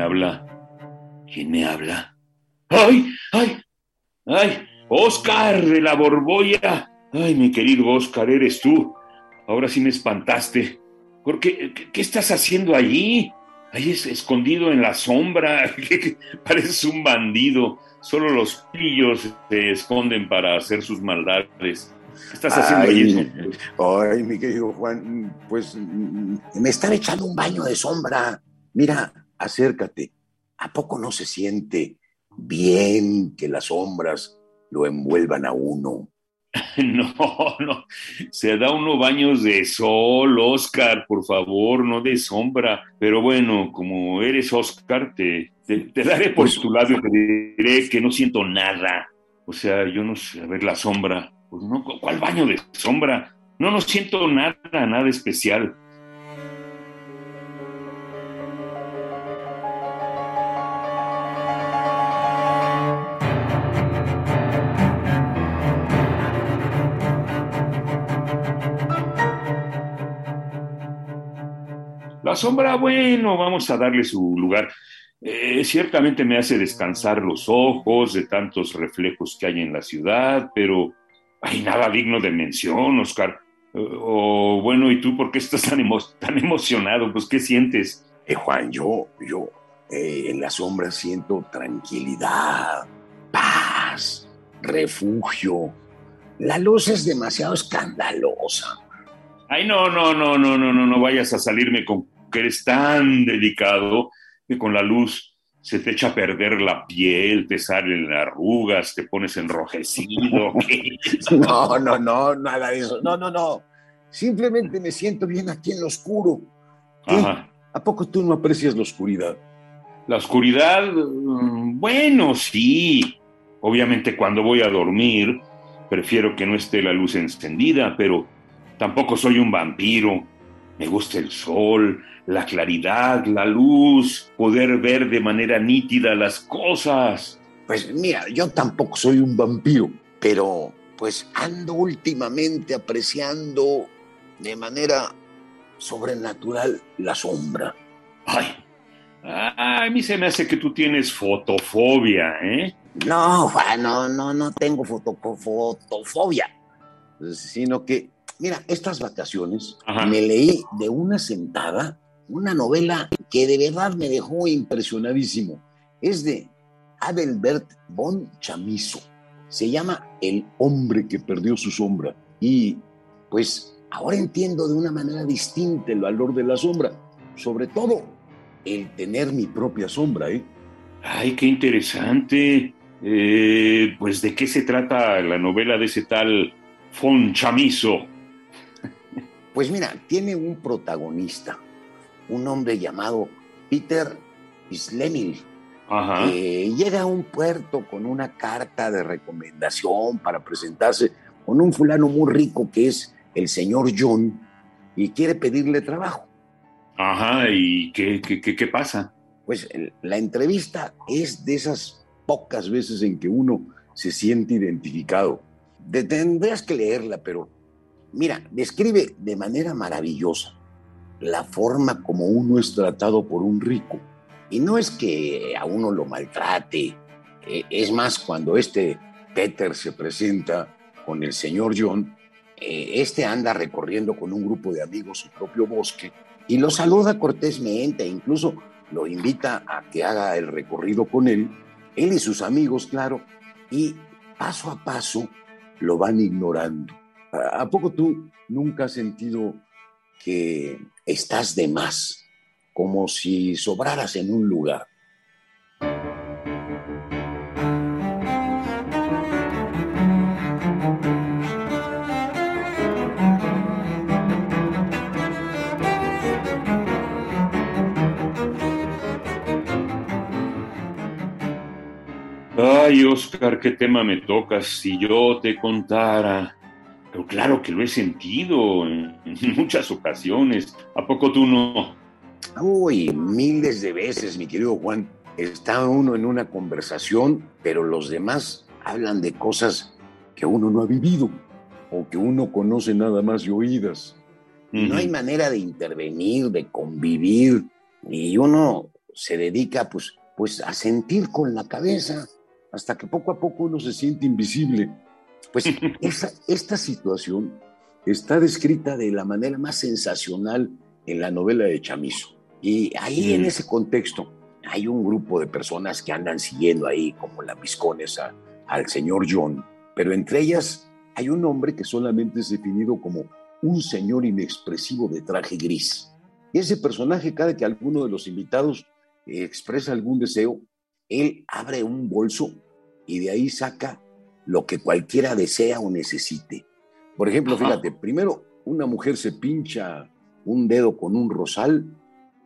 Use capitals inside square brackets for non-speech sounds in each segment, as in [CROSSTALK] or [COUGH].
Habla? ¿Quién me habla? ¡Ay! ¡Ay! ¡Ay! ¡Oscar de la Borbolla! ¡Ay, mi querido Oscar, eres tú! Ahora sí me espantaste. ¿Por qué, qué, qué estás haciendo allí? Ahí es escondido en la sombra. [LAUGHS] Pareces un bandido. Solo los pillos se esconden para hacer sus maldades. ¿Qué estás haciendo Ay, allí? Ay, mi querido Juan, pues mm, me estaba echando un baño de sombra. Mira, acércate. ¿A poco no se siente bien que las sombras lo envuelvan a uno? [LAUGHS] No, no. Se da uno baños de sol, Oscar, por favor, no de sombra. Pero bueno, como eres Oscar, te, te, te daré por Pues- tu lado y te diré que no siento nada. O sea, yo no sé, a ver la sombra. Pues no, ¿cu- ¿cuál baño de sombra? No, no siento nada, nada especial. La sombra, bueno, vamos a darle su lugar. Eh, ciertamente me hace descansar los ojos de tantos reflejos que hay en la ciudad, pero hay nada digno de mención, Oscar. Eh, O bueno, ¿y tú por qué estás tan, emo- tan emocionado? Pues, ¿qué sientes? Eh, Juan, yo, yo eh, en la sombra siento tranquilidad, paz, refugio. La luz es demasiado escandalosa. Ay, no, no, no, no, no, no, no vayas a salirme con que eres tan delicado que con la luz se te echa a perder la piel, te salen arrugas, te pones enrojecido. [LAUGHS] No, no, no, nada de eso. No, no, no. Simplemente me siento bien aquí en lo oscuro. ¿A poco tú no aprecias la oscuridad? La oscuridad, mm, bueno, sí. Obviamente cuando voy a dormir, prefiero que no esté la luz encendida, pero tampoco soy un vampiro. Me gusta el sol, la claridad, la luz, poder ver de manera nítida las cosas. Pues mira, yo tampoco soy un vampiro, pero pues ando últimamente apreciando de manera sobrenatural la sombra. Ay, a mí se me hace que tú tienes fotofobia, ¿eh? No, no, no, no tengo foto- fotofobia, sino que, mira, estas vacaciones Ajá. me leí de una sentada una novela que de verdad me dejó impresionadísimo. Es de Adelbert von Chamizo. Se llama El hombre que perdió su sombra. Y pues ahora entiendo de una manera distinta el valor de la sombra. Sobre todo el tener mi propia sombra, ¿eh? Ay, qué interesante. Eh, pues, ¿de qué se trata la novela de ese tal Fonchamizo? Pues mira, tiene un protagonista, un hombre llamado Peter Slemil, que llega a un puerto con una carta de recomendación para presentarse con un fulano muy rico que es el señor John y quiere pedirle trabajo. Ajá, ¿y qué, qué, qué, qué pasa? Pues la entrevista es de esas pocas veces en que uno se siente identificado. De- tendrías que leerla, pero mira, describe de manera maravillosa la forma como uno es tratado por un rico. Y no es que a uno lo maltrate, eh, es más, cuando este Peter se presenta con el señor John, eh, este anda recorriendo con un grupo de amigos su propio bosque y lo saluda cortésmente, e incluso lo invita a que haga el recorrido con él, él y sus amigos, claro, y paso a paso lo van ignorando. ¿A poco tú nunca has sentido que estás de más, como si sobraras en un lugar? Ay, Oscar, qué tema me tocas. Si yo te contara pero claro que lo he sentido en, muchas ocasiones. ¿A poco tú no? Uy, miles de veces, mi querido Juan. Está uno en una conversación, pero los demás hablan de cosas que uno no ha vivido o que uno conoce nada más de oídas. No hay manera de intervenir, de convivir, y uno se dedica pues, pues a sentir con la cabeza hasta que poco a poco uno se siente invisible. Pues [LAUGHS] esta situación está descrita de la manera más sensacional en la novela de Chamizo. Y ahí en ese contexto hay un grupo de personas que andan siguiendo ahí como lambiscones al señor John, pero entre ellas hay un hombre que solamente es definido como un señor inexpresivo de traje gris. Y ese personaje, cada que alguno de los invitados expresa algún deseo, él abre un bolso y de ahí saca lo que cualquiera desea o necesite. Por ejemplo, fíjate, primero una mujer se pincha un dedo con un rosal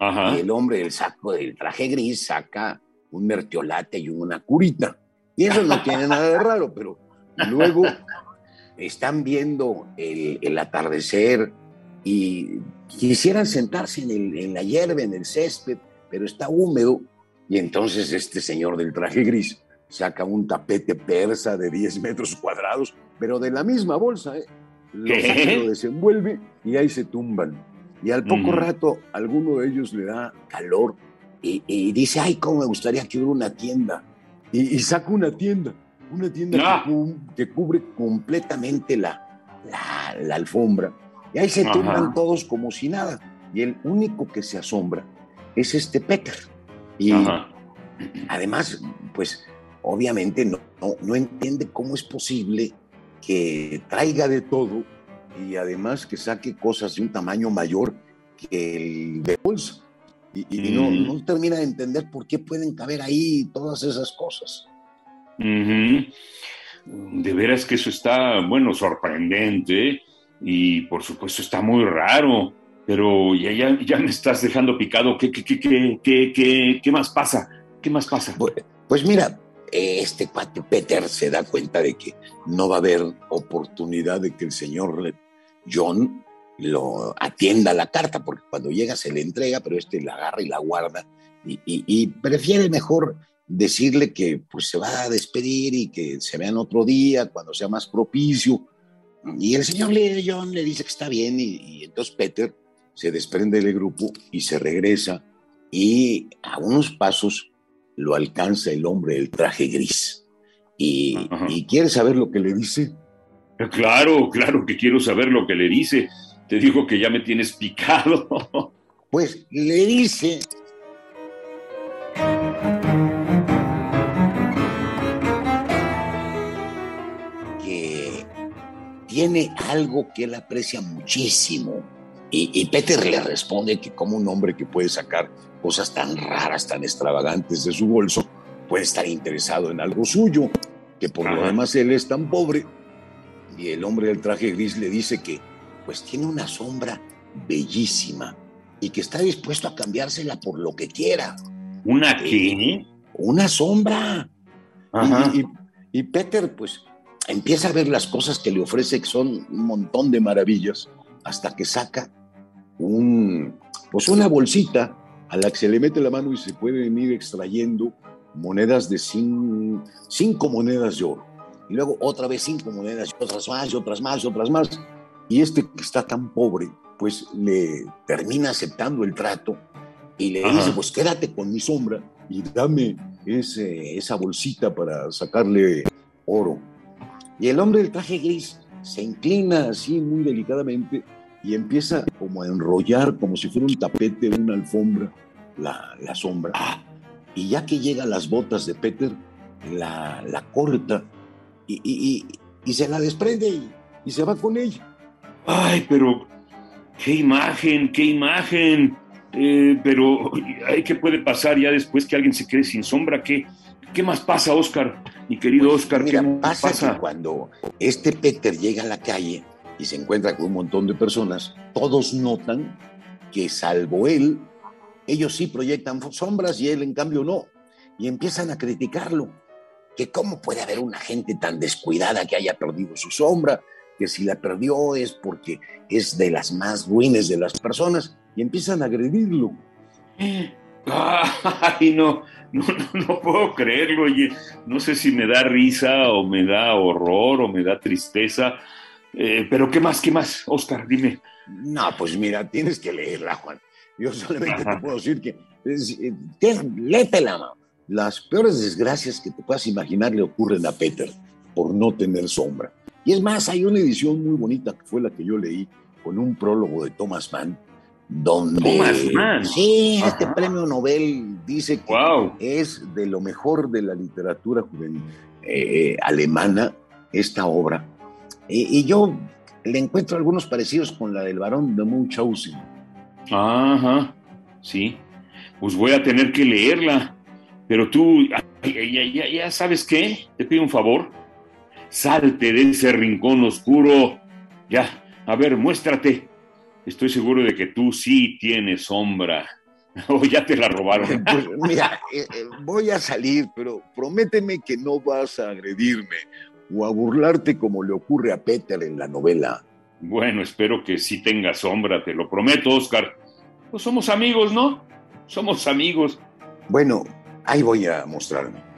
y el hombre del saco del traje gris saca un mertiolate y una curita. Y eso no tiene nada de raro, pero luego están viendo el, atardecer y quisieran sentarse en, en la hierba, en el césped, pero está húmedo. Y entonces este señor del traje gris saca un tapete persa de 10 metros cuadrados, pero de la misma bolsa, ¿eh? Lo, lo desenvuelve y ahí se tumban. Y al poco rato alguno de ellos le da calor y, dice, ay, cómo me gustaría que hubiera una tienda. Y, saca una tienda, una tienda que, cubre completamente la, la, alfombra. Y ahí se tumban todos como si nada. Y el único que se asombra es este Peter. Y además, pues obviamente no, no, entiende cómo es posible que traiga de todo y además que saque cosas de un tamaño mayor que el de bolsa. Y, no, no, termina de entender por qué pueden caber ahí todas esas cosas. De veras que eso está, bueno, sorprendente y por supuesto está muy raro, pero ya, ya, ya me estás dejando picado. ¿Qué, qué, qué, qué, qué más pasa? ¿Qué más pasa? Pues, pues mira, este cuate Peter se da cuenta de que no va a haber oportunidad de que el señor John lo atienda la carta, porque cuando llega se le entrega, pero este la agarra y la guarda, y, prefiere mejor decirle que pues se va a despedir y que se vean otro día, cuando sea más propicio. Y el señor John le dice que está bien, y, y entonces Peter se desprende del grupo y se regresa, y a unos pasos lo alcanza el hombre del traje gris. Y, quiere saber lo que le dice. Claro, claro que quiero saber lo que le dice. Te digo que ya me tienes picado. [LAUGHS] Pues le dice que tiene algo que él aprecia muchísimo. Y, y, Peter le responde que como un hombre que puede sacar cosas tan raras, tan extravagantes de su bolso, puede estar interesado en algo suyo, que por lo demás él es tan pobre. Y el hombre del traje gris le dice que pues tiene una sombra bellísima y que está dispuesto a cambiársela por lo que quiera. ¿Una qué? Una sombra. Y, y, Peter pues empieza a ver las cosas que le ofrece, que son un montón de maravillas, hasta que saca un, pues una bolsita a la que se le mete la mano y se pueden ir extrayendo monedas de cinco, monedas de oro. Y luego otra vez cinco monedas y otras más y otras más y otras más. Y este que está tan pobre, pues le termina aceptando el trato y le dice, pues quédate con mi sombra y dame ese, esa bolsita para sacarle oro. Y el hombre del traje gris se inclina así muy delicadamente y empieza como a enrollar como si fuera un tapete, una alfombra, la, sombra. Y ya que llega a las botas de Peter, la, la corta y, se la desprende y, se va con ella. Ay, pero qué imagen, qué imagen. Eh, pero, ¿qué puede pasar ya después que alguien se quede sin sombra? ¿Qué, qué más pasa, Oscar? Mi querido pues, Oscar, ¿qué pasa? pasa? cuando este Peter llega a la calle, y se encuentra con un montón de personas, todos notan que salvo él, ellos sí proyectan sombras y él en cambio no. Y empiezan a criticarlo. que cómo puede haber una gente tan descuidada que haya perdido su sombra, que si la perdió es porque es de las más ruines de las personas y empiezan a agredirlo. [LAUGHS] Ay, no, no, no, puedo creerlo, oye, no sé si me da risa o me da horror o me da tristeza, eh, pero ¿qué más, qué más, Oscar? Dime. No, pues mira, tienes que leerla, Juan. Yo solamente te puedo decir que, eh, léetela, Las peores desgracias que te puedas imaginar le ocurren a Peter por no tener sombra. Y es más, hay una edición muy bonita que fue la que yo leí con un prólogo de Thomas Mann, donde... Thomas Mann. Sí, este premio Nobel dice que es de lo mejor de la literatura eh, alemana esta obra. Y, yo le encuentro algunos parecidos con la del varón de Munchausen. Ajá, sí. Pues voy a tener que leerla. Pero tú, ya, ya sabes qué, te pido un favor Salte de ese rincón oscuro. Ya, a ver, muéstrate. Estoy seguro de que tú sí tienes sombra. [LAUGHS] O ya te la robaron. [LAUGHS] Pues mira, eh, eh, voy a salir, pero prométeme que no vas a agredirme o a burlarte como le ocurre a Peter en la novela. Bueno, espero que sí tenga sombra, te lo prometo, Oscar. Pues somos amigos, ¿no? Somos amigos. Bueno, ahí voy a mostrarme.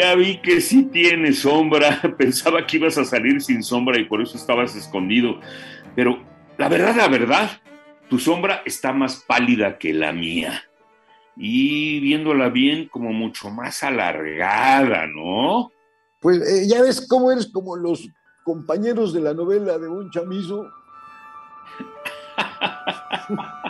Ya vi que sí tienes sombra. [LAUGHS] Pensaba que ibas a salir sin sombra y por eso estabas escondido. Pero la verdad, la verdad, tu sombra está más pálida que la mía. Y viéndola bien, como mucho más alargada, ¿no? Pues eh, ya ves cómo eres como los compañeros de la novela de un chamizo. [LAUGHS]